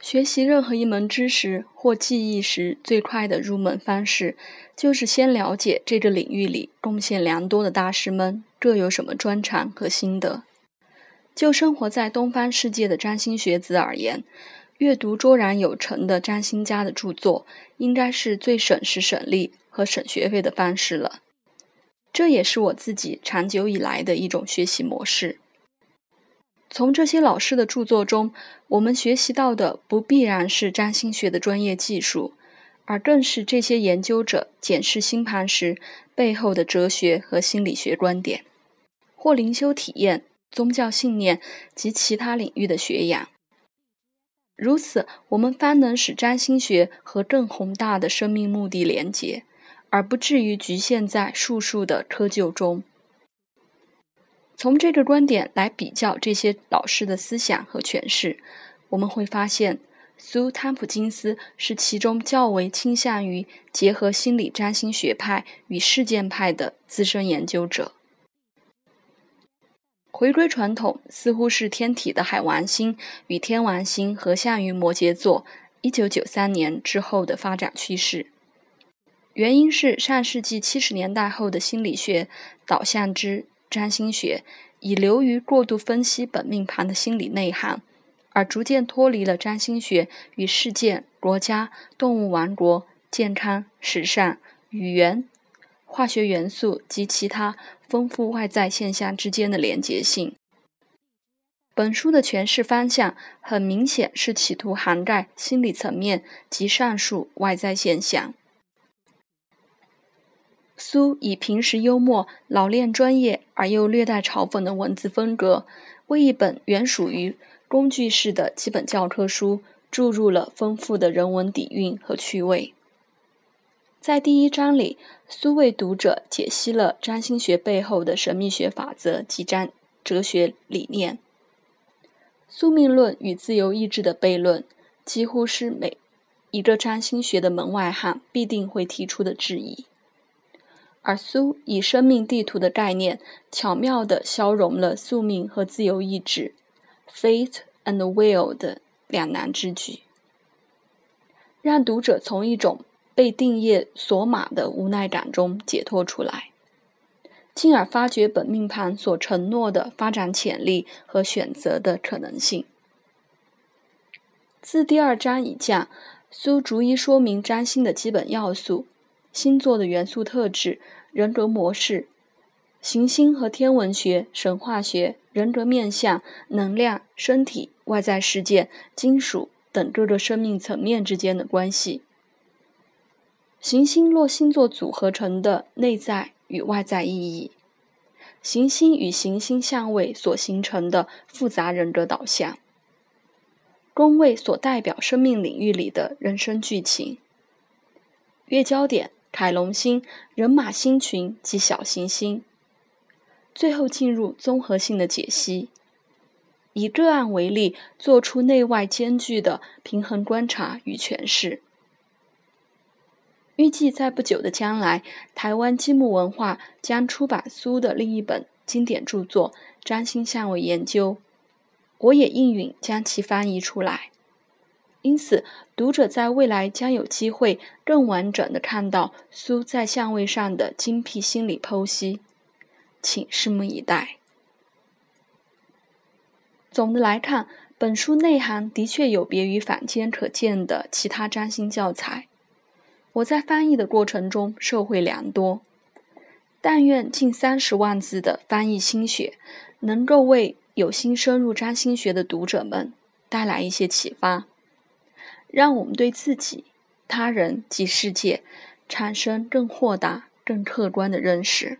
学习任何一门知识或技艺时，最快的入门方式，就是先了解这个领域里贡献良多的大师们各有什么专长和心得。就生活在东方世界的占星学子而言，阅读卓然有成的占星家的著作，应该是最省时省力和省学费的方式了。这也是我自己长久以来的一种学习模式。从这些老师的著作中，我们学习到的不必然是占星学的专业技术，而更是这些研究者检视星盘时背后的哲学和心理学观点，或灵修体验、宗教信念及其他领域的学养。如此，我们方能使占星学和更宏大的生命目的连结，而不至于局限在术数的窠臼中。从这个观点来比较这些老师的思想和诠释，我们会发现，苏汤普金斯是其中较为倾向于结合心理占星学派与事件派的资深研究者。回归传统，似乎是天体的海王星与天王星合相于摩羯座，一九九三年之后的发展趋势。原因是上世纪七十年代后的心理学导向之。占星学已流于过度分析本命盘的心理内涵，而逐渐脱离了占星学与事件、国家、动物王国、健康、时尚、语言、化学元素及其他丰富外在现象之间的连结性。本书的诠释方向很明显是企图涵盖心理层面及上述外在现象。苏以平时幽默、老练专业而又略带嘲讽的文字风格，为一本原属于工具式的基本教科书注入了丰富的人文底蕴和趣味。在第一章里，苏为读者解析了占星学背后的神秘学法则及占哲学理念。宿命论与自由意志的悖论，几乎是每一个占星学的门外汉必定会提出的质疑。而苏以生命地图的概念，巧妙地消融了宿命和自由意志 （fate and will） 的两难之举，让读者从一种被定业锁码的无奈感中解脱出来，进而发掘本命盘所承诺的发展潜力和选择的可能性。自第二章以降，苏逐一说明占星的基本要素。星座的元素特质、人格模式、行星和天文学、神话学、人格面相、能量、身体、外在世界、金属等各个生命层面之间的关系，行星落星座组合成的内在与外在意义，行星与行星相位所形成的复杂人格导向，宫位所代表生命领域里的人生剧情，月焦点。凯龙星、人马星群及小行星，最后进入综合性的解析，以个案为例，做出内外兼具的平衡观察与诠释。预计在不久的将来，台湾积木文化将出版苏的另一本经典著作《占星相位研究》，我也应允将其翻译出来。因此，读者在未来将有机会更完整的看到苏在相位上的精辟心理剖析，请拭目以待。总的来看，本书内涵的确有别于坊间可见的其他占星教材。我在翻译的过程中受惠良多，但愿近三十万字的翻译心血，能够为有心深入占星学的读者们带来一些启发。让我们对自己、他人及世界产生更豁达、更客观的认识。